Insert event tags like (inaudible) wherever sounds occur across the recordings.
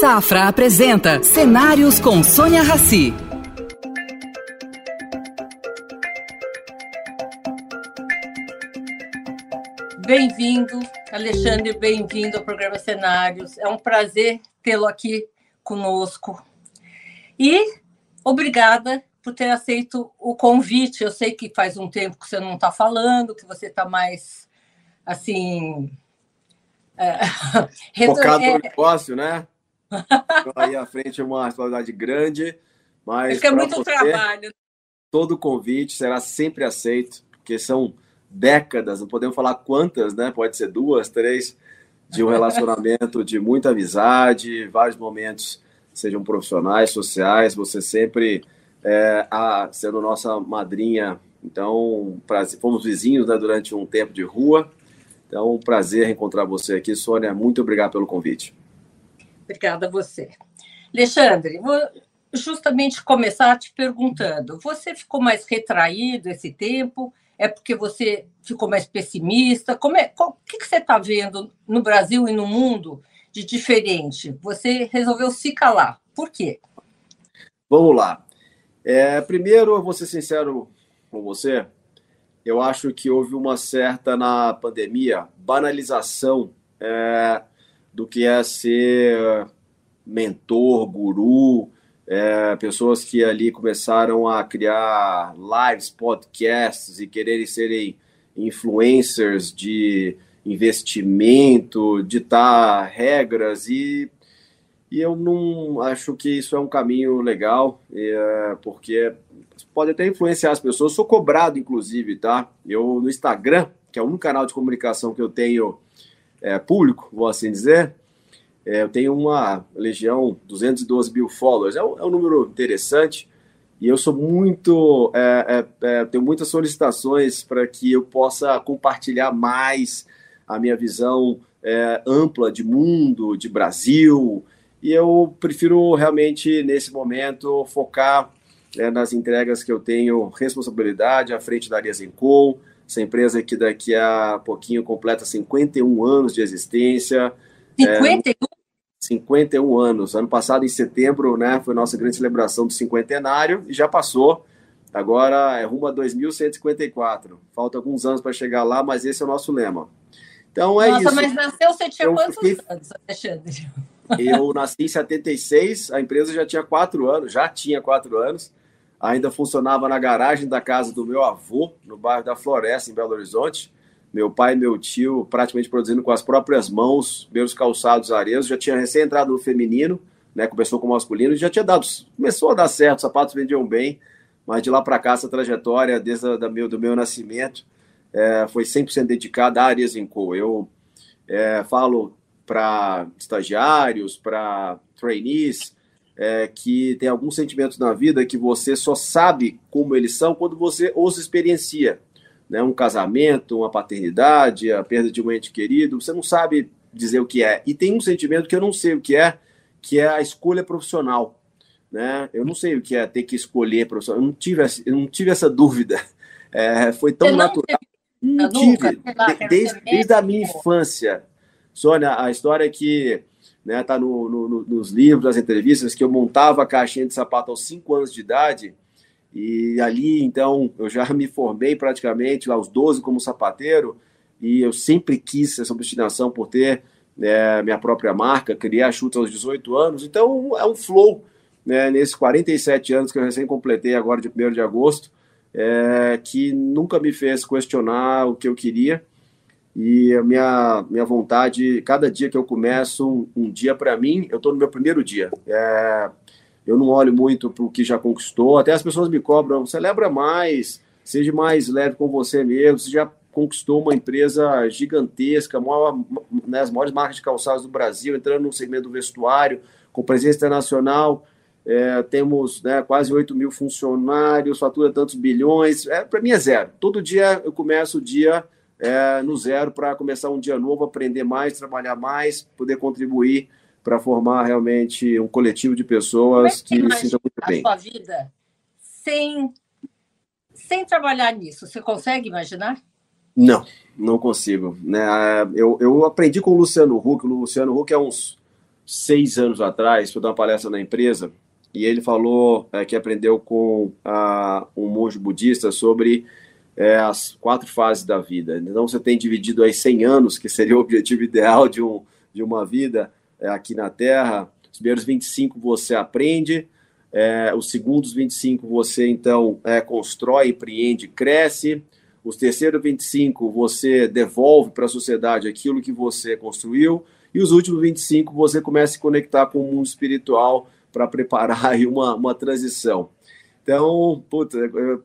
Safra apresenta Cenários com Sônia Rassi. Bem-vindo, Alexandre, bem-vindo ao programa Cenários. É um prazer tê-lo aqui conosco. E obrigada por ter aceito o convite. Eu sei que faz um tempo que você não está falando, que você está mais assim. É, (laughs) Focado no negócio, né? Aí à frente é uma responsabilidade grande, mas. é muito você, trabalho. Todo convite será sempre aceito, porque são décadas, não podemos falar quantas, né? Pode ser duas, três, de um relacionamento de muita amizade, vários momentos, sejam profissionais, sociais, você sempre é, a, sendo nossa madrinha. Então, prazer, fomos vizinhos né, durante um tempo de rua. Então, um prazer encontrar você aqui, Sônia. Muito obrigado pelo convite. Obrigada a você. Alexandre, vou justamente começar te perguntando: você ficou mais retraído esse tempo? É porque você ficou mais pessimista? Como é, o que, que você está vendo no Brasil e no mundo de diferente? Você resolveu se calar. Por quê? Vamos lá. É, primeiro, eu vou ser sincero com você, eu acho que houve uma certa, na pandemia, banalização é, do que é ser mentor, guru, é, pessoas que ali começaram a criar lives, podcasts e quererem serem influencers de investimento, ditar regras e e eu não acho que isso é um caminho legal, é, porque pode até influenciar as pessoas. Eu sou cobrado, inclusive, tá? Eu no Instagram, que é único canal de comunicação que eu tenho é, público, vou assim dizer, é, eu tenho uma legião, 212 mil followers. É um, é um número interessante. E eu sou muito. É, é, é, tenho muitas solicitações para que eu possa compartilhar mais a minha visão ampla de mundo, de Brasil, e eu prefiro realmente, nesse momento, focar nas entregas que eu tenho responsabilidade à frente da Arias Co, essa empresa que daqui a pouquinho completa 51 anos de existência. 51? É, 51 anos. Ano passado, em setembro, né, foi nossa grande celebração do cinquentenário e já passou. Agora é rumo a 2154. Falta alguns anos para chegar lá, mas esse é o nosso lema. Então é Nossa, isso. Nossa, mas nasceu você tinha eu quantos fiquei... anos, Alexandre? Eu nasci em 76, a empresa já tinha quatro anos, já tinha quatro anos, ainda funcionava na garagem da casa do meu avô, no bairro da Floresta, em Belo Horizonte. Meu pai e meu tio praticamente produzindo com as próprias mãos, meus calçados areios, já tinha recém entrado no feminino, né, começou com o masculino, já tinha dado, começou a dar certo, os sapatos vendiam bem, mas de lá para cá essa trajetória, desde a, da meu, do meu nascimento, é, foi 100% dedicada à Arias Co. Eu é, falo para estagiários, para trainees, é, que tem alguns sentimentos na vida que você só sabe como eles são quando você os experiencia. Né? Um casamento, uma paternidade, a perda de um ente querido, você não sabe dizer o que é. E tem um sentimento que eu não sei o que é, que é a escolha profissional. Né? Eu não sei o que é ter que escolher profissional. Eu não tive, eu não tive essa dúvida. É, foi tão natural. Não tive. Desde, desde a minha infância. Sônia, a história é que né, tá no, no, nos livros, nas entrevistas, que eu montava a caixinha de sapato aos 5 anos de idade, e ali, então, eu já (laughs) me formei praticamente, aos 12 como sapateiro, e eu sempre quis essa obstinação por ter né, minha própria marca, criar chutes aos 18 anos, então é um flow, né, nesses 47 anos que eu recém completei agora de 1 de agosto, é, que nunca me fez questionar o que eu queria, e a minha, minha vontade, cada dia que eu começo um, um dia para mim, eu estou no meu primeiro dia. É, eu não olho muito para o que já conquistou, até as pessoas me cobram, celebra mais, seja mais leve com você mesmo, você já conquistou uma empresa gigantesca, maior, né, as maiores marcas de calçados do Brasil, entrando no segmento do vestuário, com presença internacional, é, temos né, quase 8 mil funcionários, fatura tantos bilhões, é, para mim é zero. Todo dia eu começo o dia é, no zero para começar um dia novo, aprender mais, trabalhar mais, poder contribuir para formar realmente um coletivo de pessoas que, que se sintam muito bem. A sua vida sem, sem trabalhar nisso, você consegue imaginar? Não, não consigo. Né? Eu, eu aprendi com o Luciano Huck. O Luciano Huck é uns seis anos atrás, fui dar uma palestra na empresa e ele falou é, que aprendeu com uh, um monge budista sobre é, as quatro fases da vida. Então, você tem dividido aí 100 anos, que seria o objetivo ideal de, um, de uma vida é, aqui na Terra. Os primeiros 25 você aprende, é, os segundos 25 você, então, é, constrói, empreende, cresce. Os terceiros 25 você devolve para a sociedade aquilo que você construiu. E os últimos 25 você começa a se conectar com o mundo espiritual para preparar aí uma, uma transição. Então, puta,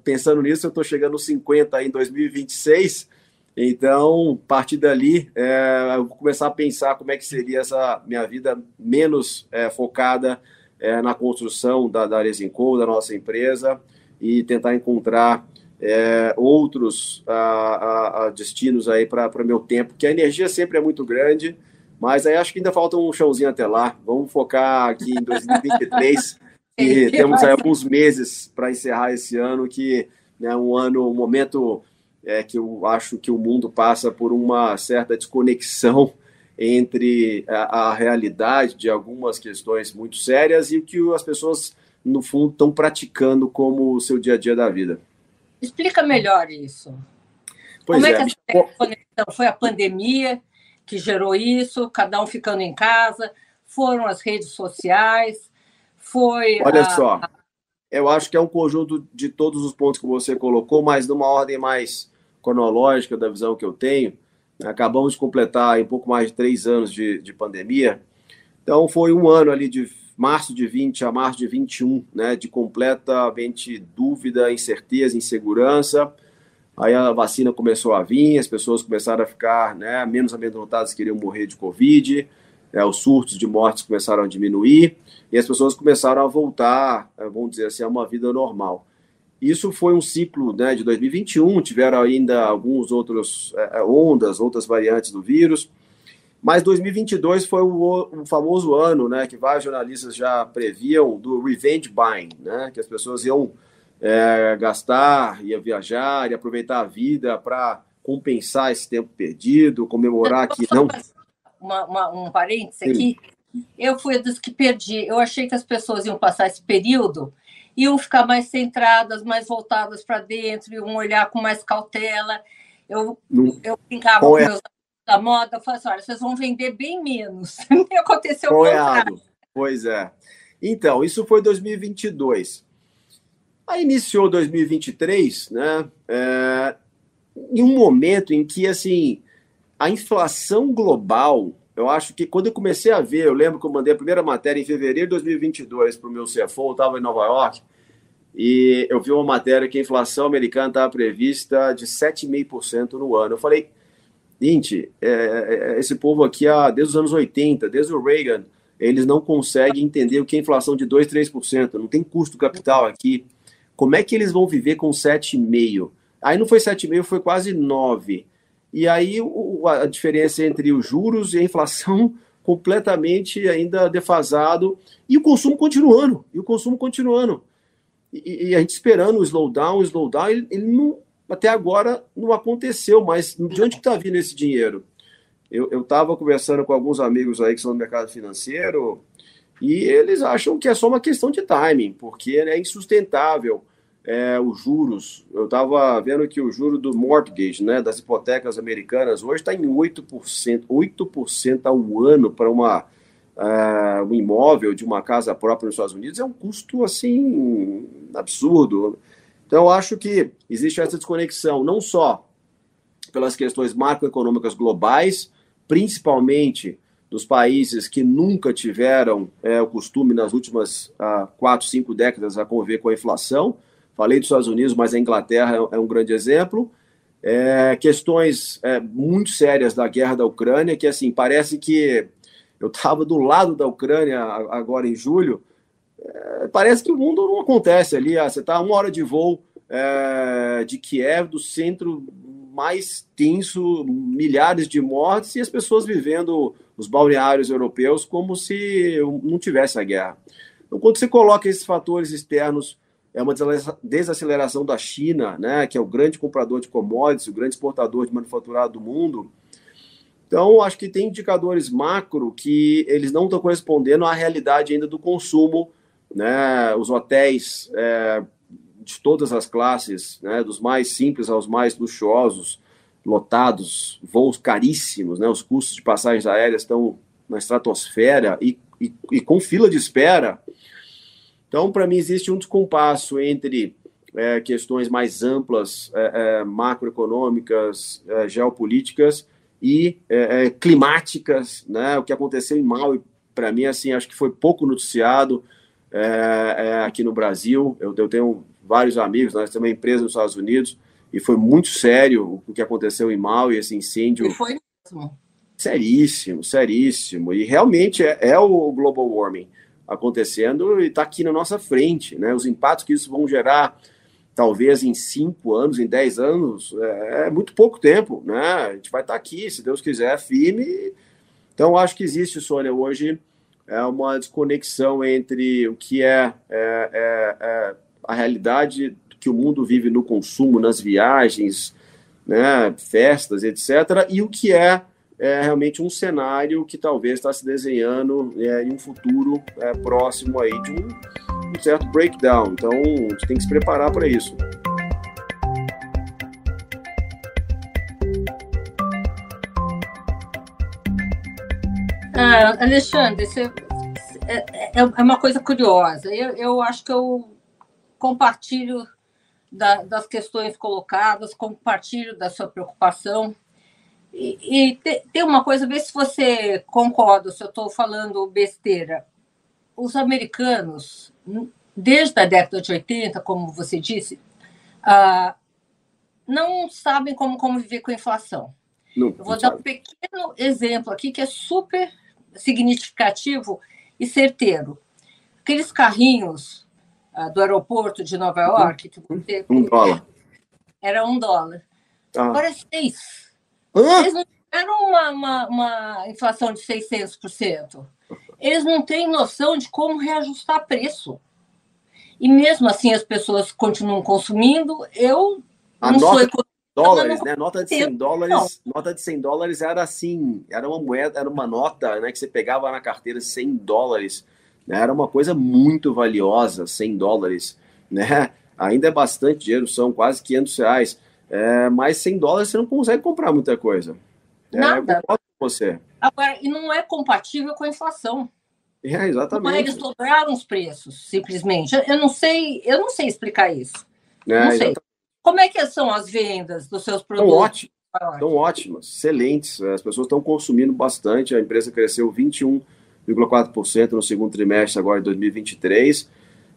pensando nisso, eu estou chegando aos 50 em 2026. Então, a partir dali, é, eu vou começar a pensar como é que seria essa minha vida menos é, focada é, na construção da, da da nossa empresa, e tentar encontrar é, outros a, a, a destinos aí para o meu tempo, que a energia sempre é muito grande, mas aí acho que ainda falta um chãozinho até lá. Vamos focar aqui em 2023 (laughs) e temos aí alguns meses para encerrar esse ano, que é né, um ano, um momento é, que eu acho que o mundo passa por uma certa desconexão entre a, a, realidade de algumas questões muito sérias e o que as pessoas, no fundo, estão praticando como o seu dia a dia da vida. Explica melhor isso. Pois como é, é que essa conexão? Foi a pandemia que gerou isso, cada um ficando em casa, foram as redes sociais, foi. Olha a... só, eu acho que é um conjunto de todos os pontos que você colocou, mas numa ordem mais cronológica da visão que eu tenho. Acabamos de completar um pouco mais de três anos de, de pandemia. Então, foi um ano ali de março de 20 a março de 21, né, de completamente dúvida, incerteza, insegurança. Aí a vacina começou a vir, as pessoas começaram a ficar né, menos amedrontadas, queriam morrer de Covid, é, os surtos de mortes começaram a diminuir e as pessoas começaram a voltar, é, vamos dizer assim, a uma vida normal. Isso foi um ciclo né, de 2021, tiveram ainda alguns outros é, é, ondas, outras variantes do vírus, mas 2022 foi o, o, famoso ano, né, que vários jornalistas já previam do revenge buying, né, que as pessoas iam é, gastar, ia viajar, e aproveitar a vida para compensar esse tempo perdido, comemorar que não uma, uma, um parênteses aqui. Eu fui dos que perdi. Eu achei que as pessoas iam passar esse período, iam ficar mais centradas, mais voltadas para dentro, iam olhar com mais cautela. Eu, eu brincava com meus da moda, eu falei assim: olha, vocês vão vender bem menos. (laughs) E aconteceu o contrário. Pois é. Então, isso foi 2022. Aí iniciou 2023, né? É, em um momento em que, assim, a inflação global, eu acho que quando eu comecei a ver, eu lembro que eu mandei a primeira matéria em fevereiro de 2022 para o meu CFO, eu estava em Nova York, e eu vi uma matéria que a inflação americana estava prevista de 7,5% no ano. Eu falei, gente, é, é, esse povo aqui, ah, desde os anos 80, desde o Reagan, eles não conseguem entender o que é inflação de 2, 3%, não tem custo capital aqui. Como é que eles vão viver com 7,5%? Aí não foi 7,5%, foi quase 9%. E aí o, a diferença entre os juros e a inflação (laughs) completamente ainda defasado e o consumo continuando, e o consumo continuando. E, e a gente esperando o slowdown, o slowdown, ele, ele não, até agora não aconteceu, mas de onde está vindo esse dinheiro? Eu estava conversando com alguns amigos aí que são do mercado financeiro e eles acham que é só uma questão de timing, porque é insustentável é, os juros. Eu estava vendo que o juro do mortgage, né, das hipotecas americanas, hoje está em 8%, 8% ao ano para uma uh, um imóvel de uma casa própria nos Estados Unidos é um custo assim absurdo. Então, eu acho que existe essa desconexão, não só pelas questões macroeconômicas globais, principalmente dos países que nunca tiveram é, o costume nas últimas uh, quatro, cinco décadas a conviver com a inflação, Falei dos Estados Unidos, mas a Inglaterra é um grande exemplo. É, questões é, muito sérias da guerra da Ucrânia, que assim, parece que eu estava do lado da Ucrânia agora em julho, é, parece que o mundo não acontece ali. Ah, você está uma hora de voo é, de Kiev, do centro mais tenso, milhares de mortes e as pessoas vivendo os balneários europeus como se não tivesse a guerra. Então, quando você coloca esses fatores externos é uma desaceleração da China, né, que é o grande comprador de commodities, o grande exportador de manufaturado do mundo. Então, acho que tem indicadores macro que eles não estão correspondendo à realidade ainda do consumo, né? Os hotéis é, de todas as classes, né? Dos mais simples aos mais luxuosos, lotados, voos caríssimos, né? Os custos de passagens aéreas estão na estratosfera e, e, e com fila de espera. Então, para mim, existe um descompasso entre é, questões mais amplas, é, é, macroeconômicas, é, geopolíticas e é, é, climáticas, né? O que aconteceu em Maui, para mim, assim, acho que foi pouco noticiado aqui no Brasil. Eu, eu, tenho vários amigos, nós temos uma empresa nos Estados Unidos e foi muito sério o que aconteceu em Maui, esse incêndio. E foi mesmo. Seríssimo, seríssimo. E realmente é, o global warming acontecendo e está aqui na nossa frente, né? Os impactos que isso vão gerar talvez em cinco anos, em dez anos, é, é muito pouco tempo, né? A gente vai estar aqui, se Deus quiser, firme. Então, acho que existe, Sônia, hoje é uma desconexão entre o que é, é, é, é a realidade que o mundo vive no consumo, nas viagens, né, festas, etc., e o que é, é realmente um cenário que talvez está se desenhando é, em um futuro é, próximo aí de um um certo breakdown. Então, a gente tem que se preparar para isso. Ah, Alexandre, você, é, é, é, uma coisa curiosa. Eu, eu acho que eu compartilho da, das questões colocadas, compartilho da sua preocupação. E, e tem uma coisa, vê se você concorda, se eu estou falando besteira. Os americanos desde a década de 80, como você disse, uh, não sabem como conviver com a inflação. Não, Eu vou dar um pequeno exemplo aqui que é super significativo e certeiro. Aqueles carrinhos uh, do aeroporto de Nova York. Que você, um dólar. Era um dólar. Ah. Agora é seis. Ah? Eles não tiveram uma, uma, uma inflação de 600%. Eles não têm noção de como reajustar preço. E mesmo assim as pessoas continuam consumindo. Eu a não nota sou dólares, né? Nota de 100 dólares, não. nota de 100 dólares era assim, era uma moeda, era uma nota, né, que você pegava na carteira 100 dólares, né? Era uma coisa muito valiosa, 100 dólares, né? Ainda é bastante dinheiro, são quase 500 reais. É, mas 100 dólares você não consegue comprar muita coisa. É, Nada. É, você. Agora, e não é compatível com a inflação. É, exatamente. Eles dobraram os preços, simplesmente. Eu não sei, eu não sei explicar isso. É, não sei. Exatamente. Como é que são as vendas dos seus produtos? Estão ótimas, estão ótimas, excelentes. As pessoas estão consumindo bastante. A empresa cresceu 21,4% no segundo trimestre agora de 2023.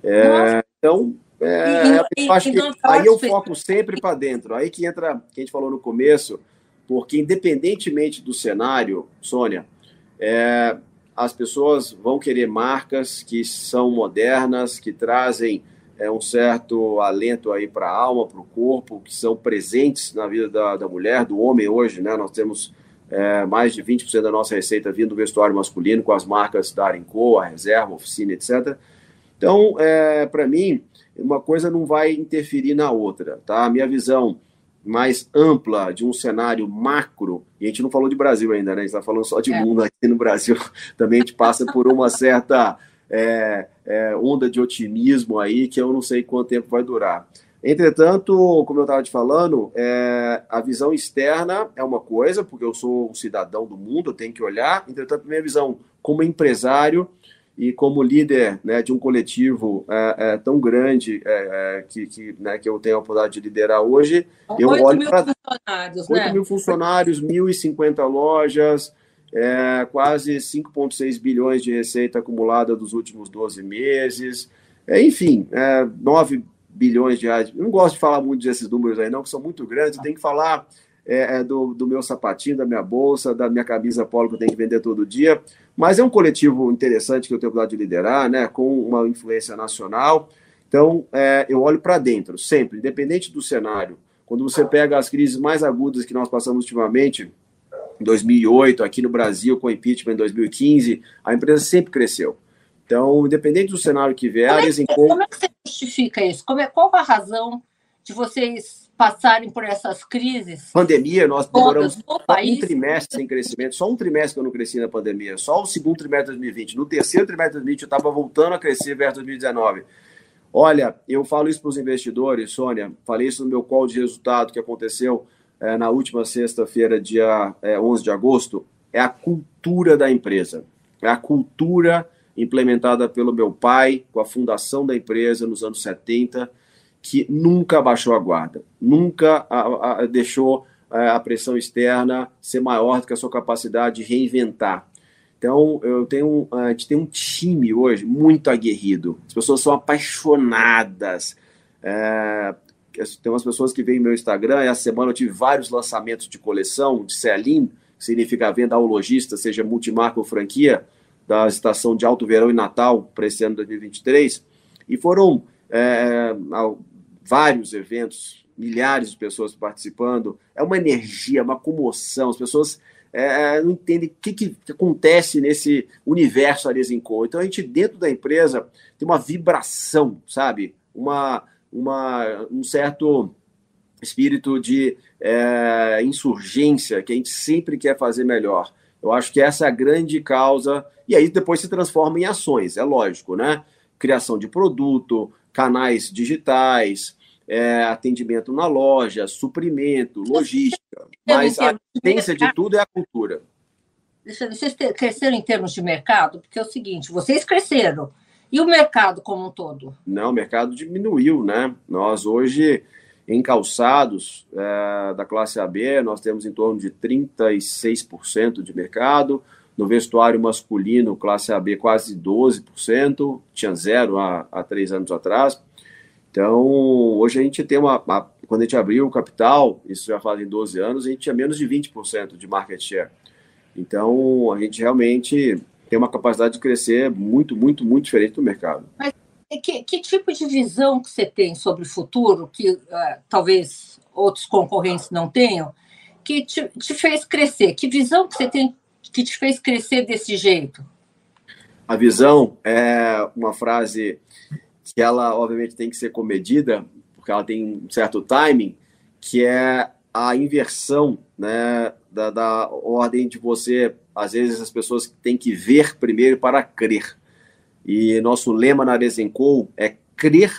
É, então, é, e, eu acho que aí eu foco sempre para dentro. Aí que entra, que a gente falou no começo, porque independentemente do cenário, Sônia, é, as pessoas vão querer marcas que são modernas, que trazem é, um certo alento aí para a alma, para o corpo, que são presentes na vida da, da mulher, do homem hoje, né? Nós temos é, mais de 20% da nossa receita vindo do vestuário masculino, com as marcas da Arenco, a Reserva, a Oficina, etc. Então, é, para mim, uma coisa não vai interferir na outra, tá? A minha visão mais ampla de um cenário macro, e a gente não falou de Brasil ainda, né? A gente está falando só de é. mundo aqui no Brasil, (laughs) também a gente passa por uma certa é, é, onda de otimismo aí, que eu não sei quanto tempo vai durar. Entretanto, como eu estava te falando, é, a visão externa é uma coisa, porque eu sou um cidadão do mundo, eu tenho que olhar. Entretanto, minha visão como empresário e como líder né, de um coletivo é, é, tão grande é, é que, que, né, que eu tenho a oportunidade de liderar hoje, eu 8 olho para 8 né? mil funcionários, 1.050 lojas, é, quase 5,6 bilhões de receita acumulada dos últimos 12 meses, é, enfim, 9 bilhões de reais. Eu não gosto de falar muito desses números aí, não, que são muito grandes, tem que falar é, é, do, do, meu sapatinho, da minha bolsa, da minha camisa polo que eu tenho que vender todo dia. Mas é um coletivo interessante que eu tenho a de liderar, né, com uma influência nacional. Então, é, eu olho para dentro, sempre, independente do cenário. Quando você pega as crises mais agudas que nós passamos ultimamente, em 2008, aqui no Brasil, com o impeachment em 2015, a empresa sempre cresceu. Então, independente do cenário que vier, como é que, como é que você justifica isso? Como é, qual a razão de vocês passarem por essas crises. Pandemia, nós demoramos um trimestre sem crescimento, só um trimestre que eu não cresci na pandemia, só o segundo trimestre de 2020. No terceiro trimestre de 2020 eu estava voltando a crescer versus 2019. Olha, eu falo isso para os investidores, Sônia, falei isso no meu call de resultado que aconteceu é, na última sexta-feira, dia é, 11 de agosto, é a cultura da empresa. É a cultura implementada pelo meu pai, com a fundação da empresa nos anos 70, que nunca baixou a guarda, nunca a, a, deixou a, a pressão externa ser maior do que a sua capacidade de reinventar. Então, eu tenho, a gente tem um time hoje muito aguerrido. As pessoas são apaixonadas. É, tem umas pessoas que veem meu Instagram, essa semana eu tive vários lançamentos de coleção de Celim, que significa venda ao lojista, seja multimarca ou franquia, da estação de Alto Verão e Natal para esse ano 2023. E foram é, vários eventos, milhares de pessoas participando, é uma energia, uma comoção, as pessoas é, não entendem o que, que, acontece nesse universo Arezinco. Então a gente, dentro da empresa, tem uma vibração, sabe? Uma, uma, um certo espírito de é, insurgência que a gente sempre quer fazer melhor. Eu acho que essa é a grande causa, e aí depois se transforma em ações, é lógico, né? Criação de produto, canais digitais, é, atendimento na loja, suprimento, logística. Mas a essência de tudo é a cultura. Vocês cresceram em termos de mercado? Porque é o seguinte, vocês cresceram. E o mercado como um todo? Não, o mercado diminuiu, né? Nós hoje, em calçados é, da classe AB, nós temos em torno de 36% de mercado. No vestuário masculino, classe AB, quase 12%, tinha zero há, há três anos atrás. Então, hoje a gente tem uma, Quando a gente abriu o capital, isso já faz em 12 anos, a gente tinha menos de 20% de market share. Então, a gente realmente tem uma capacidade de crescer muito, muito, muito diferente do mercado. Mas que, que tipo de visão que você tem sobre o futuro, que uh, talvez outros concorrentes não tenham, que te, te fez crescer? Que visão que você tem que te fez crescer desse jeito? A visão é uma frase que ela, obviamente, tem que ser comedida, porque ela tem um certo timing, que é a inversão né, da, da ordem de você. Às vezes, as pessoas têm que ver primeiro para crer. E nosso lema na Arezenco é crer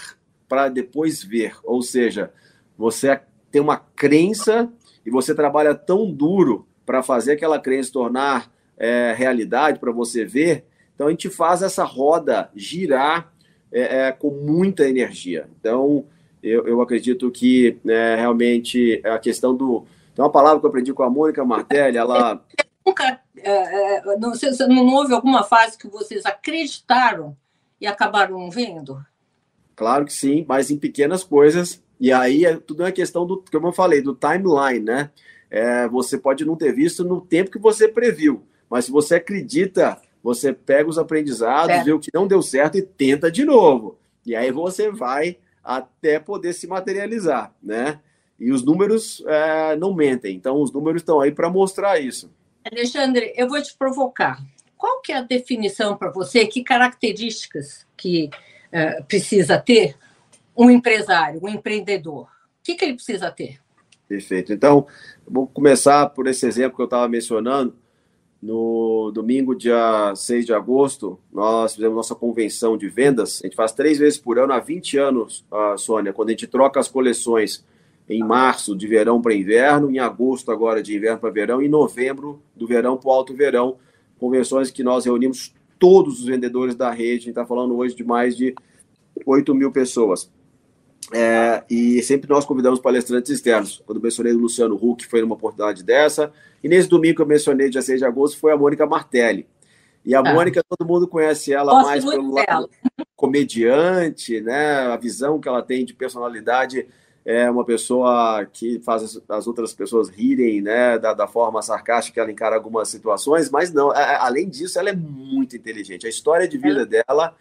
para depois ver. Ou seja, você tem uma crença e você trabalha tão duro para fazer aquela crença tornar é, realidade, para você ver. Então a gente faz essa roda girar é, é, com muita energia. Então eu, eu acredito que né, realmente a questão do. Tem uma palavra que eu aprendi com a Mônica Martelli, ela. Nunca. É, é, não, sei, não houve alguma fase que vocês acreditaram e acabaram vendo? Claro que sim, mas em pequenas coisas. E aí é tudo é questão do, como eu falei, do timeline, né? é, você pode não ter visto no tempo que você previu. Mas se você acredita, você pega os aprendizados, é. vê o que não deu certo e tenta de novo. E aí você vai até poder se materializar, né? E os números é, não mentem. Então, os números estão aí para mostrar isso. Alexandre, eu vou te provocar. Qual que é a definição para você? Que características que é, precisa ter um empresário, um empreendedor? O que, que ele precisa ter? Perfeito. Então, vou começar por esse exemplo que eu estava mencionando. No domingo, dia 6 de agosto, nós fizemos nossa convenção de vendas. A gente faz três vezes por ano há 20 anos, Sônia, quando a gente troca as coleções em março de verão para inverno, em agosto agora de inverno para verão, e em novembro do verão para o alto verão. Convenções que nós reunimos todos os vendedores da rede. A gente está falando hoje de mais de 8 mil pessoas. É, e sempre nós convidamos palestrantes externos. Quando mencionei o Luciano Huck, foi numa oportunidade dessa. E nesse domingo que eu mencionei, dia 6 de agosto, foi a Mônica Martelli. E a ah. Mônica, todo mundo conhece ela Gosto mais pelo lado comediante, né? A visão que ela tem de personalidade é uma pessoa que faz as, as outras pessoas rirem, né? Da, da, forma sarcástica que ela encara algumas situações, mas não, a, além disso, ela é muito inteligente. A história de vida é. dela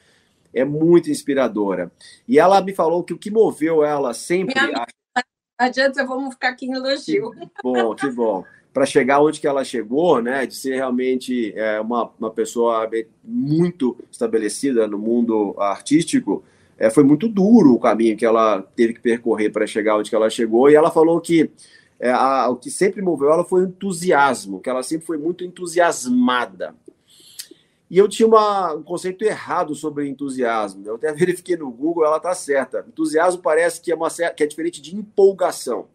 é muito inspiradora. E ela me falou que o que moveu ela sempre. Minha a... Adianta, vamos ficar aqui em elogio. Que bom, que bom. Para chegar onde que ela chegou, né, de ser realmente é, uma, uma pessoa muito estabelecida no mundo artístico, é, foi muito duro o caminho que ela teve que percorrer para chegar onde ela chegou, e ela falou que é, a, o que sempre moveu ela foi o entusiasmo, que ela sempre foi muito entusiasmada. E eu tinha uma, um conceito errado sobre entusiasmo. Eu até (laughs) verifiquei no Google, ela está certa. Entusiasmo parece que é, uma, que é diferente de empolgação.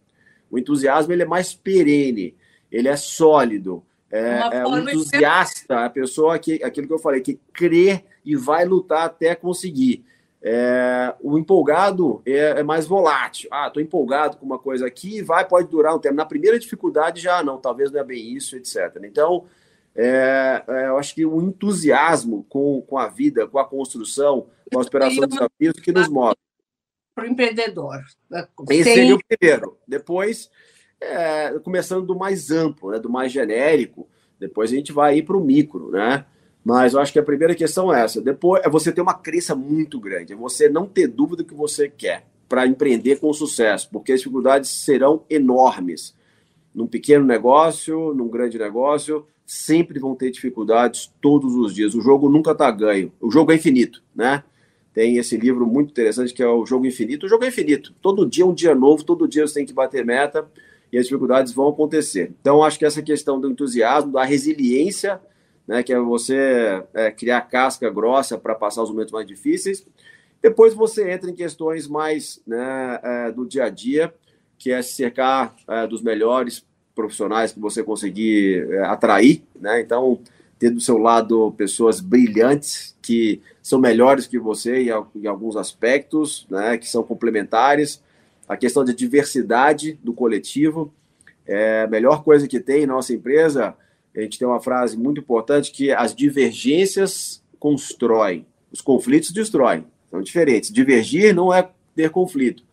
O entusiasmo ele é mais perene, ele é sólido. É, é um entusiasta, a pessoa que aquilo que eu falei, que crê e vai lutar até conseguir. É, o empolgado é, é, mais volátil. Ah, estou empolgado com uma coisa aqui, vai, pode durar um tempo. Na primeira dificuldade já não, talvez não é bem isso, etc. Então, é, é, eu acho que o entusiasmo com, com a vida, com a construção, com a superação dos desafios que nos move. Para o empreendedor. Esse seria o primeiro. Depois, é, começando do mais amplo, né, do mais genérico, depois a gente vai para o micro, né? Mas eu acho que a primeira questão é essa. Depois é você ter uma crença muito grande, é você não ter dúvida do que você quer para empreender com sucesso, porque as dificuldades serão enormes. Num pequeno negócio, num grande negócio, sempre vão ter dificuldades todos os dias. O jogo nunca está ganho. O jogo é infinito, né? Tem esse livro muito interessante que é o Jogo Infinito. O jogo é infinito. Todo dia é um dia novo, todo dia você tem que bater meta e as dificuldades vão acontecer. Então, acho que essa questão do entusiasmo, da resiliência né, que é você é, criar casca grossa para passar os momentos mais difíceis. Depois você entra em questões mais né, é, do dia a dia, que é se cercar é, dos melhores profissionais que você conseguir é, atrair, né? Então, ter do seu lado pessoas brilhantes que são melhores que você em, alguns aspectos, né? Que são complementares. A questão de diversidade do coletivo é a melhor coisa que tem em nossa empresa a gente tem uma frase muito importante que as divergências constroem, os conflitos destroem. São diferentes. Divergir não é ter conflito,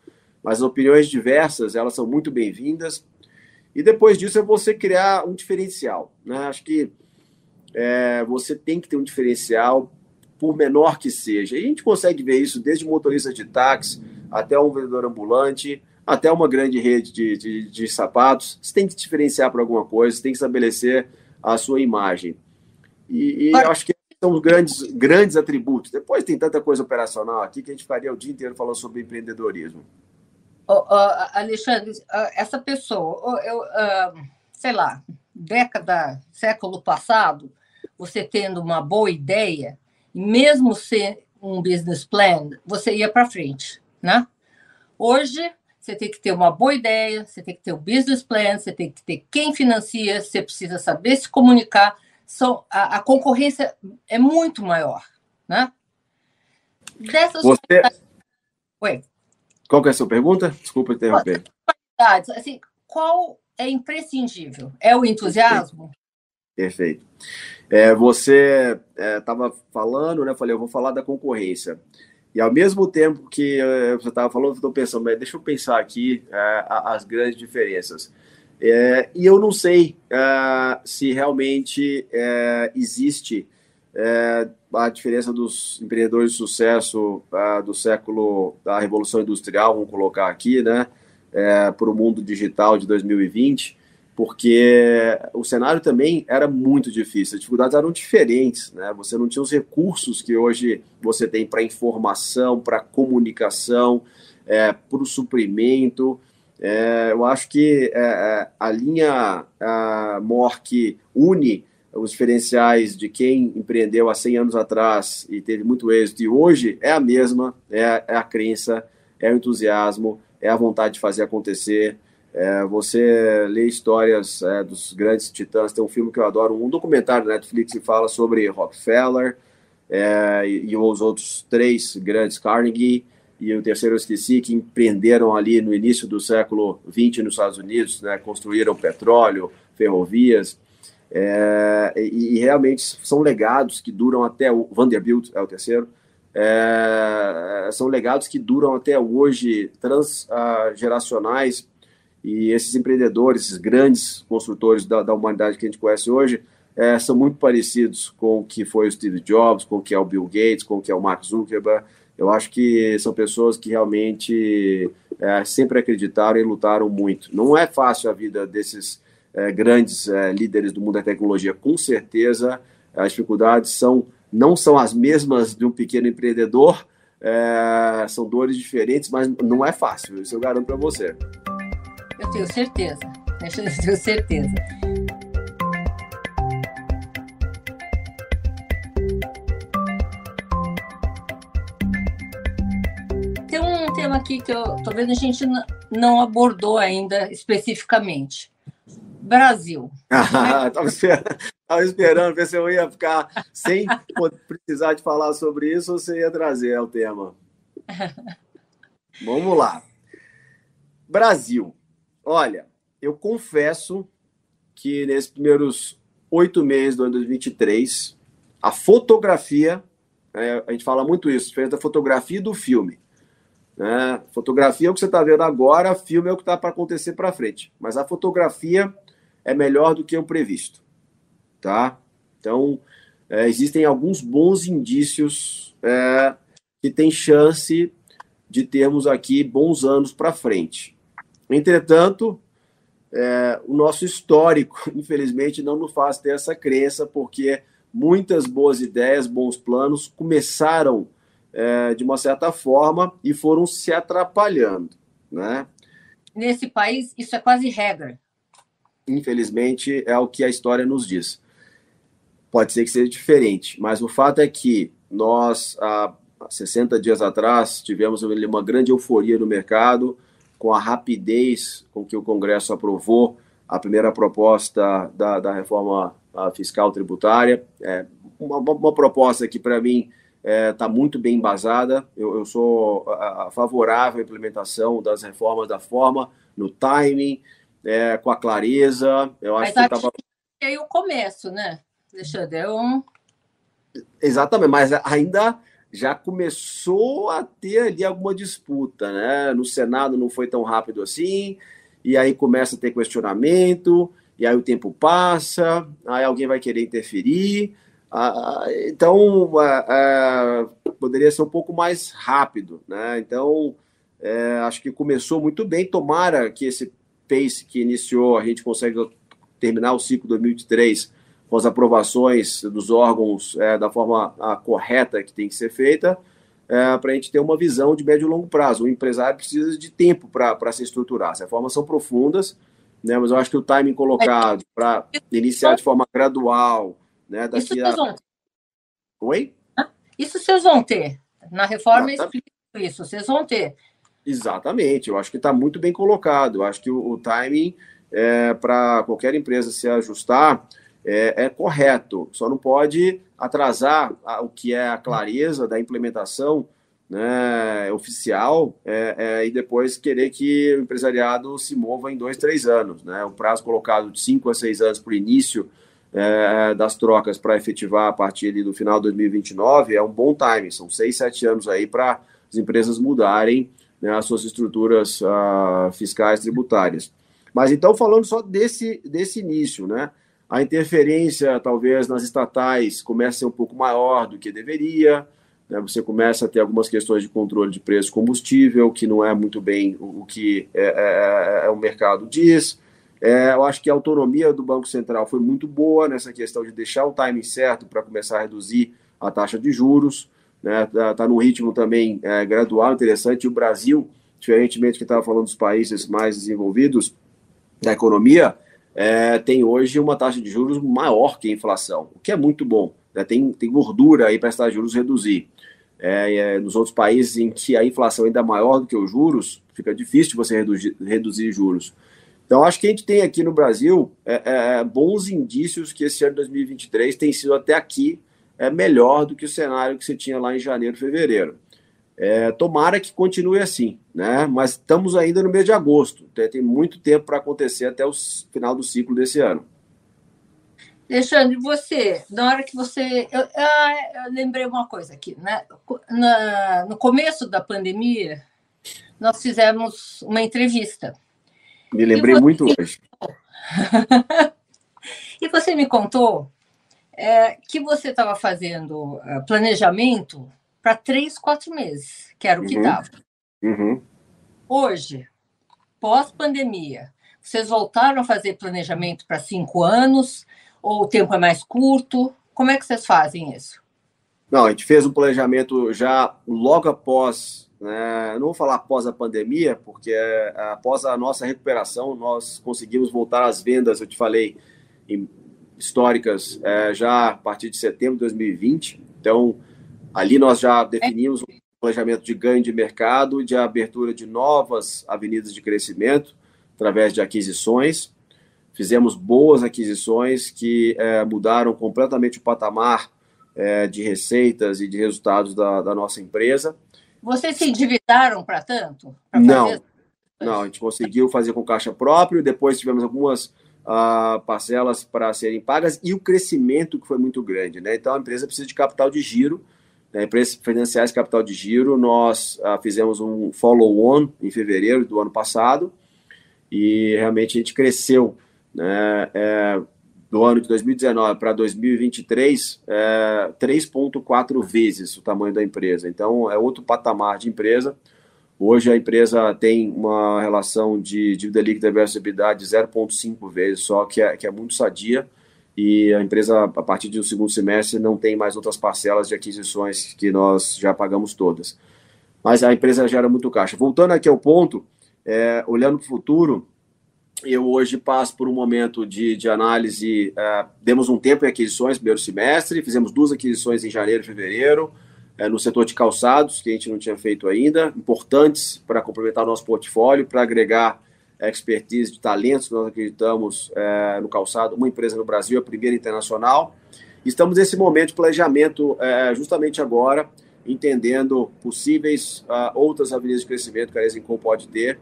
mas opiniões diversas, elas são muito bem-vindas. E depois disso é você criar um diferencial. Né? Acho que é, você tem que ter um diferencial, por menor que seja. E a gente consegue ver isso desde motorista de táxi até um vendedor ambulante, até uma grande rede de, de, de sapatos. Você tem que diferenciar para alguma coisa, você tem que estabelecer a sua imagem. E, e acho que são os grandes, grandes atributos. Depois tem tanta coisa operacional aqui que a gente faria o dia inteiro falando sobre empreendedorismo. Oh, oh, Alexandre, essa pessoa, eu, sei lá, década, século passado, você tendo uma boa ideia, mesmo sem um business plan, você ia para frente, né? Hoje, você tem que ter uma boa ideia, você tem que ter um business plan, você tem que ter quem financia, você precisa saber se comunicar. São, a, a concorrência é muito maior, né? Dessas você... Oi. Qual que é a sua pergunta? Desculpa interromper. Assim, qual é imprescindível? É o entusiasmo? Perfeito. É, você estava é, falando, né? Falei, eu vou falar da concorrência. E ao mesmo tempo que uh, você estava falando, eu estou pensando, mas deixa eu pensar aqui uh, as grandes diferenças. É, e eu não sei se realmente existe a diferença dos empreendedores de sucesso do século da Revolução Industrial, vamos colocar aqui, né, para o mundo digital de 2020 porque o cenário também era muito difícil, as dificuldades eram diferentes, né? Você não tinha os recursos que hoje você tem para informação, para comunicação, é, para o suprimento. É, eu acho que é, é a linha a MOR que une os diferenciais de quem empreendeu há 100 anos atrás e teve muito êxito e hoje é a mesma, é, é a crença, é o entusiasmo, é a vontade de fazer acontecer, é, você lê histórias é, dos grandes titãs. Tem um filme que eu adoro, um documentário da Netflix que fala sobre Rockefeller é, e, e, os outros três grandes, Carnegie e o terceiro eu esqueci, que empreenderam ali no início do século XX nos Estados Unidos, né, construíram petróleo, ferrovias. É, e, e, realmente são legados que duram até o Vanderbilt é o terceiro é, são legados que duram até hoje transgeracionais e esses empreendedores, esses grandes construtores da, da humanidade que a gente conhece hoje, é, são muito parecidos com o que foi o Steve Jobs, com o que é o Bill Gates, com o que é o Mark Zuckerberg. Eu acho que são pessoas que realmente é, sempre acreditaram e lutaram muito. Não é fácil a vida desses é, grandes é, líderes do mundo da tecnologia, com certeza as dificuldades são não são as mesmas de um pequeno empreendedor, são dores diferentes, mas não é fácil, isso eu garanto para você. Eu tenho certeza, (laughs) eu tenho certeza. Tem um tema aqui que eu tô vendo a gente não abordou ainda especificamente. Brasil. (laughs) Estava esperando, tava esperando ver se eu ia ficar sem precisar de falar sobre isso ou se ia trazer o tema. Vamos lá. Brasil. Olha, eu confesso que nesses primeiros oito meses do ano 2023, a fotografia, é, a gente fala muito isso, diferente da fotografia e do filme. Né? Fotografia é o que você está vendo agora, filme é o que está para acontecer para frente. Mas a fotografia é melhor do que o previsto. Tá? Então, é, existem alguns bons indícios é, que tem chance de termos aqui bons anos para frente. Entretanto, é, o nosso histórico, (laughs) infelizmente, não nos faz ter essa crença, porque muitas boas ideias, bons planos começaram é, de uma certa forma e foram se atrapalhando. Né? Nesse país, isso é quase regra. Infelizmente, é o que a história nos diz. Pode ser que seja diferente, mas o fato é que nós, há 60 dias atrás, tivemos uma grande euforia no mercado com a rapidez com que o Congresso aprovou a primeira proposta da, da reforma fiscal tributária. É uma, uma proposta que, para mim, está é, tá muito bem embasada. Eu, eu sou a, a favorável à implementação das reformas da forma, no timing, é, com a clareza. Eu acho mas que estava. aí o começo, né? Deixa eu ver um. Exatamente, mas ainda já começou a ter ali alguma disputa, né? No Senado não foi tão rápido assim, e aí começa a ter questionamento, e aí o tempo passa, aí alguém vai querer interferir. Ah, então, ah, ah, poderia ser um pouco mais rápido, né? Então, é, acho que começou muito bem. Tomara que esse pace que iniciou, a gente consiga terminar o ciclo 2023 com as aprovações dos órgãos é, da forma a, correta que tem que ser feita, é, para a gente ter uma visão de médio e longo prazo. O empresário precisa de tempo para se estruturar. As reformas são profundas, né, mas eu acho que o timing colocado para iniciar de forma gradual, né, daqui isso a... Vão... Oi? Isso vocês vão ter. Na reforma explica isso, vocês vão ter. Exatamente, eu acho que está muito bem colocado. Eu acho que o, o timing é, para qualquer empresa se ajustar é, é correto, só não pode atrasar a, o que é a clareza da implementação né, oficial é, é, e depois querer que o empresariado se mova em dois, três anos. Né? O prazo colocado de cinco a seis anos para o início é, das trocas para efetivar a partir do final de 2029 é um bom timing, são seis, sete anos aí para as empresas mudarem né, as suas estruturas uh, fiscais tributárias. Mas então, falando só desse, desse início, né? A interferência, talvez, nas estatais comece a ser um pouco maior do que deveria. Né? Você começa a ter algumas questões de controle de preço de combustível, que não é muito bem o, o que é, é, é, é o mercado diz. É, eu acho que a autonomia do Banco Central foi muito boa nessa questão de deixar o timing certo para começar a reduzir a taxa de juros. Né? Tá, tá num ritmo também é, gradual, interessante. O Brasil, diferentemente que estava falando dos países mais desenvolvidos da economia, é, tem hoje uma taxa de juros maior que a inflação, o que é muito bom. Né? Tem, tem gordura aí para essa taxa de juros reduzir. É, é, nos outros países em que a inflação ainda é maior do que os juros, fica difícil você reduzir, reduzir juros. Então, acho que a gente tem aqui no Brasil é, é, bons indícios que esse ano de 2023 tem sido até aqui é, melhor do que o cenário que você tinha lá em janeiro, fevereiro. É, tomara que continue assim, né? Mas estamos ainda no mês de agosto, tem, tem muito tempo para acontecer até o final do ciclo desse ano. Alexandre, você, na hora que você. Eu, ah, eu lembrei uma coisa aqui, né? Na, no começo da pandemia, nós fizemos uma entrevista. Me lembrei você... muito hoje. (laughs) e você me contou é, que você estava fazendo uh, planejamento para três, quatro meses, que era o que. Uhum. Uhum. Hoje, pós-pandemia, vocês voltaram a fazer planejamento para cinco anos? Ou o tempo é mais curto? Como é que vocês fazem isso? Não, a gente fez um planejamento já logo após, né, não vou falar após a pandemia, porque é, após a nossa recuperação nós conseguimos voltar às vendas, eu te falei, em, históricas é, já a partir de setembro de 2020. Então, ali nós já definimos um planejamento de ganho de mercado, de abertura de novas avenidas de crescimento através de aquisições. Fizemos boas aquisições que é, mudaram completamente o patamar é, de receitas e de resultados da, da, nossa empresa. Vocês se endividaram para tanto? Pra não, fazer... não, a gente conseguiu fazer com caixa próprio, depois tivemos algumas uh, parcelas para serem pagas e o crescimento que foi muito grande. Né? Então a empresa precisa de capital de giro, né? empresas financiais capital de giro. Nós uh, fizemos um follow-on em fevereiro do ano passado e realmente a gente cresceu. Né? É, do ano de 2019 para 2023 é 3,4 vezes o tamanho da empresa. Então, é outro patamar de empresa. Hoje, a empresa tem uma relação de dívida líquida versus EBITDA de 0,5 vezes, só que é, que é muito sadia. E a empresa, a partir do segundo semestre, não tem mais outras parcelas de aquisições que nós já pagamos todas. Mas a empresa gera muito caixa. Voltando aqui ao ponto, é, olhando para o futuro, eu hoje passo por um momento de, de análise. Uh, demos um tempo em aquisições, primeiro semestre, fizemos duas aquisições em janeiro e fevereiro, uh, no setor de calçados, que a gente não tinha feito ainda, importantes para complementar o nosso portfólio, para agregar expertise de talentos nós acreditamos uh, no calçado, uma empresa no Brasil, a primeira internacional. Estamos nesse momento de planejamento, justamente agora, entendendo possíveis outras avenidas de crescimento que a Resencom pode ter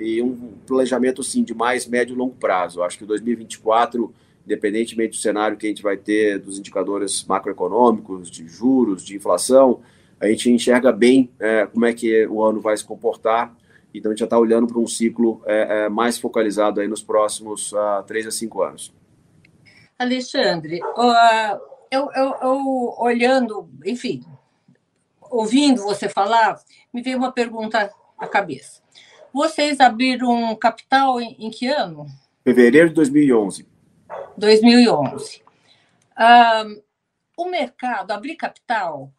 e um planejamento sim de mais médio e longo prazo. Acho que 2024, independentemente do cenário que a gente vai ter dos indicadores macroeconômicos, de juros, de inflação, a gente enxerga bem é, como é que o ano vai se comportar. Então a gente já está olhando para um ciclo é, é, mais focalizado aí nos próximos uh, três a cinco anos. Alexandre, uh, eu, eu, eu olhando, enfim, ouvindo você falar, me veio uma pergunta à cabeça. Vocês abriram capital em, em que ano? Fevereiro de 2011. 2011. Uh, o mercado, abrir capital,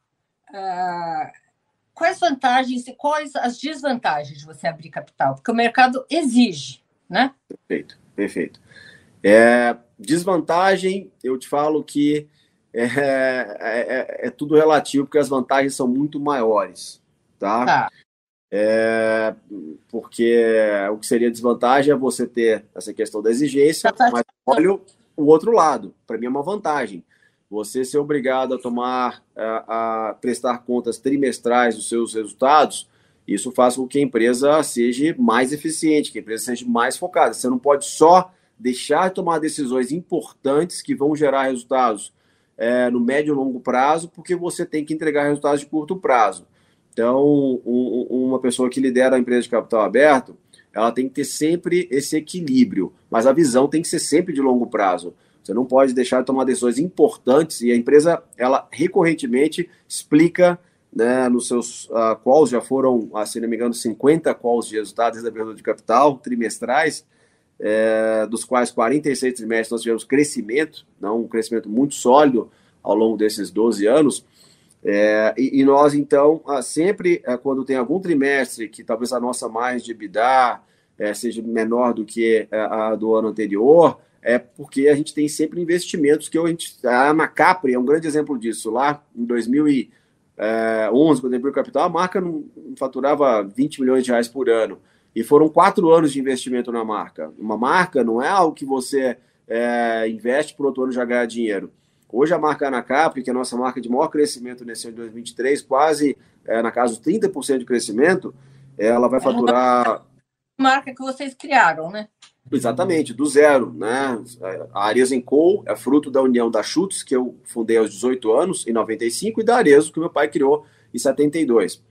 uh, quais vantagens e quais as desvantagens de você abrir capital? Porque o mercado exige, né? Perfeito, perfeito. É, desvantagem, eu te falo que é, é, é, é, tudo relativo, porque as vantagens são muito maiores, tá? tá. É, porque o que seria desvantagem é você ter essa questão da exigência, mas olha o outro lado. Para mim é uma vantagem. Você ser obrigado a tomar, a, a, prestar contas trimestrais dos seus resultados, isso faz com que a empresa seja mais eficiente, que a empresa seja mais focada. Você não pode só deixar de tomar decisões importantes que vão gerar resultados é, no médio e longo prazo, porque você tem que entregar resultados de curto prazo. Então, um, uma pessoa que lidera a empresa de capital aberto, ela tem que ter sempre esse equilíbrio, mas a visão tem que ser sempre de longo prazo. Você não pode deixar de tomar decisões importantes e a empresa, ela recorrentemente explica né, nos seus uh, calls, já foram, uh, se não me engano, 50 calls de resultados da abertura de capital trimestrais, é, dos quais 46 trimestres nós tivemos crescimento, não um crescimento muito sólido ao longo desses 12 anos, é, e, e, nós, então, ah, sempre, é, quando tem algum trimestre que talvez a nossa margem de EBITDA é, seja menor do que é, a do ano anterior, é porque a gente tem sempre investimentos que a, gente, a Macapri é um grande exemplo disso. Lá em 2011, quando abriu o capital, a marca não, não faturava 20 milhões de reais por ano. E foram quatro anos de investimento na marca. Uma marca não é algo que você é, investe por outro ano já ganhar dinheiro. Hoje a marca Anacap, que é a nossa marca de maior crescimento nesse ano de 2023, quase é, na casa dos 30% de crescimento, ela vai faturar. Marca que vocês criaram, né? Exatamente, do zero, né? A Arezo Co é fruto da união da Chutes, que eu fundei aos 18 anos, em 95, e da Arezo, que meu pai criou em 72.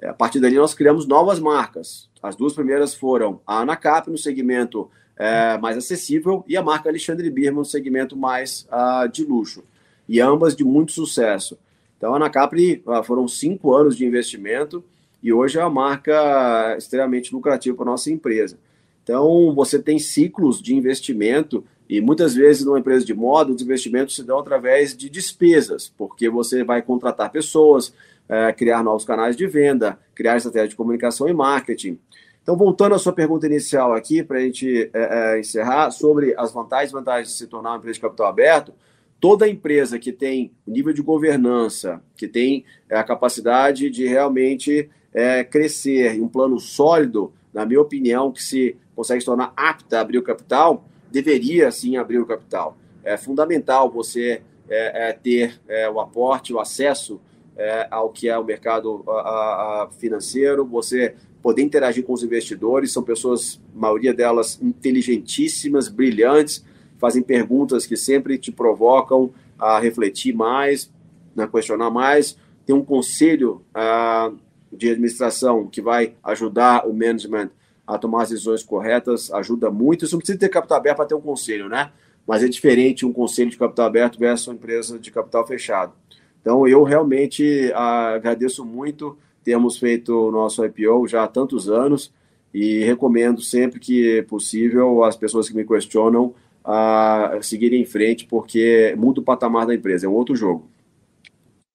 É, a partir dali, nós criamos novas marcas. As duas primeiras foram a Anacap, no segmento é, mais acessível, e a marca Alexandre Birman, no segmento mais uh, de luxo. E ambas de muito sucesso. Então, a Anacapri uh, foram cinco anos de investimento e hoje é uma marca extremamente lucrativa para a nossa empresa. Então, você tem ciclos de investimento e muitas vezes numa empresa de moda, os investimentos se dão através de despesas, porque você vai contratar pessoas, é, criar novos canais de venda, criar estratégia de comunicação e marketing. Então, voltando à sua pergunta inicial aqui, para a gente é, é, encerrar, sobre as vantagens e vantagens de se tornar uma empresa de capital aberto, toda empresa que tem nível de governança, que tem é, a capacidade de realmente é, crescer em um plano sólido, na minha opinião, que se consegue se tornar apta a abrir o capital, deveria sim abrir o capital. É fundamental você é, é, ter o aporte, o acesso é, ao que é o mercado a, a financeiro, você poder interagir com os investidores, são pessoas, a maioria delas, inteligentíssimas, brilhantes, fazem perguntas que sempre te provocam a refletir mais, a né, questionar mais. Tem um conselho uh, de administração que vai ajudar o management a tomar as decisões corretas, ajuda muito. Isso não precisa ter capital aberto para ter um conselho, né? Mas é diferente um conselho de capital aberto versus uma empresa de capital fechado. Então, eu realmente uh, agradeço muito termos feito o nosso IPO já há tantos anos e recomendo sempre que possível as pessoas que me questionam a seguirem em frente, porque muda o patamar da empresa, é um outro jogo.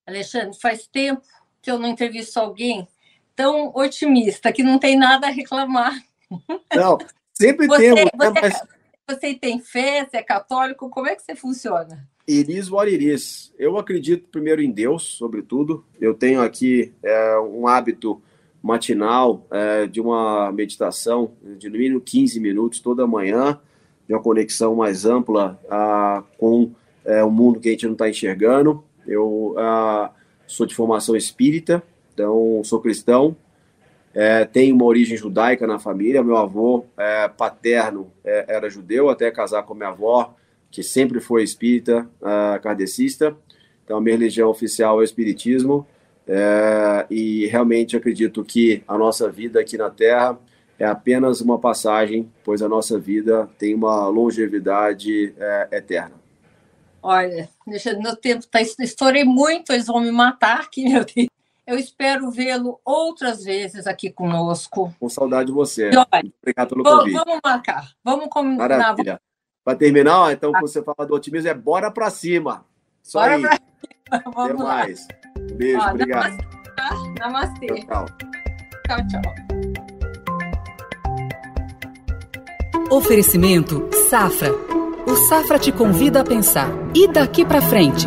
Alexandre, faz tempo que eu não entrevisto alguém tão otimista, que não tem nada a reclamar. Não, sempre (laughs) você, temos. Né, você, né, mas... você tem fé, você é católico, como é que você funciona? Iris what iris. Eu acredito primeiro em Deus, sobretudo. Eu tenho aqui é, um hábito matinal é, de uma meditação de no mínimo 15 minutos toda manhã de uma conexão mais ampla ah, com é, o mundo que a gente não está enxergando. Eu ah, sou de formação espírita, então sou cristão, é, tenho uma origem judaica na família. Meu avô é, paterno é, era judeu, até casar com minha avó, que sempre foi espírita, uh, kardecista. Então, a minha religião oficial é o espiritismo. É, e realmente acredito que a nossa vida aqui na Terra é apenas uma passagem, pois a nossa vida tem uma longevidade é, eterna. Olha, meu tempo tá, estourei muito, eles vão me matar aqui, (laughs) meu Deus. Eu espero vê-lo outras vezes aqui conosco. Com saudade de você. olha, Obrigado pelo vamos, convite. Vamos marcar. Vamos combinar. Maravilha. Para terminar, então, quando você fala do otimismo, é bora para cima. Só bora aí. Pra... (laughs) Vamos Até lá. mais. Um beijo, Ó, obrigado. Namastê. Namastê. Tchau, tchau. tchau, tchau. Oferecimento Safra. O Safra te convida a pensar. E daqui para frente?